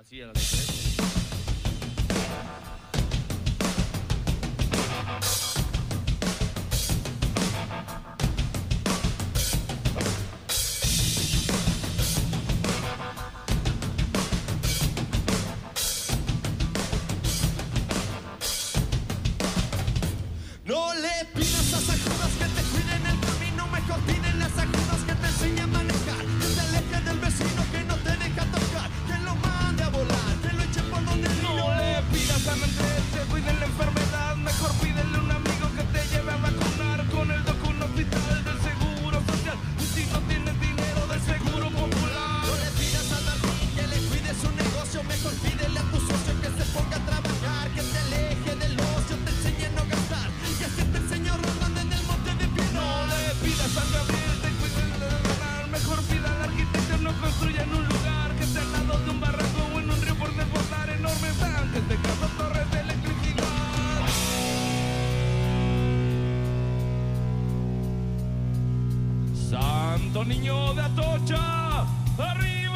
Así a la letra. Santo Niño de Atocha, arriba.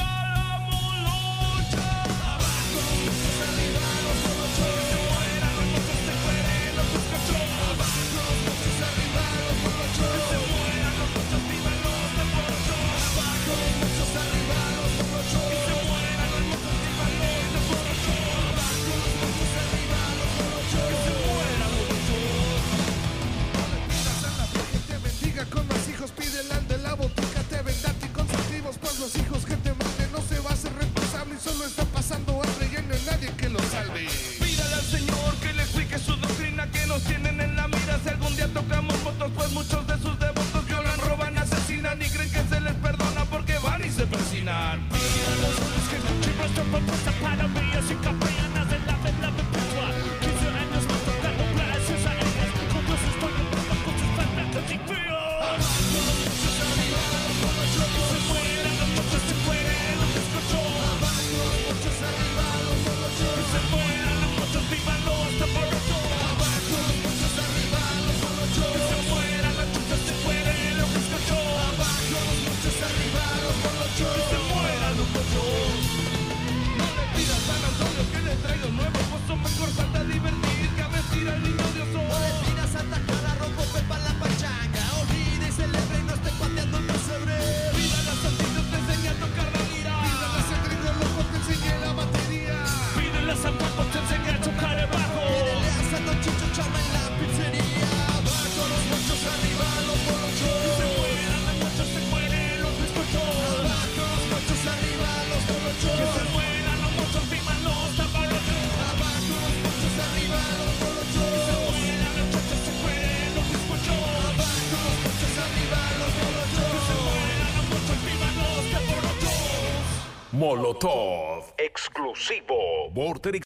Está pasando hambre y no hay nadie que lo salve. Pídale al Señor que le explique su doctrina que nos tiene Molotov. Exclusivo. Vorterix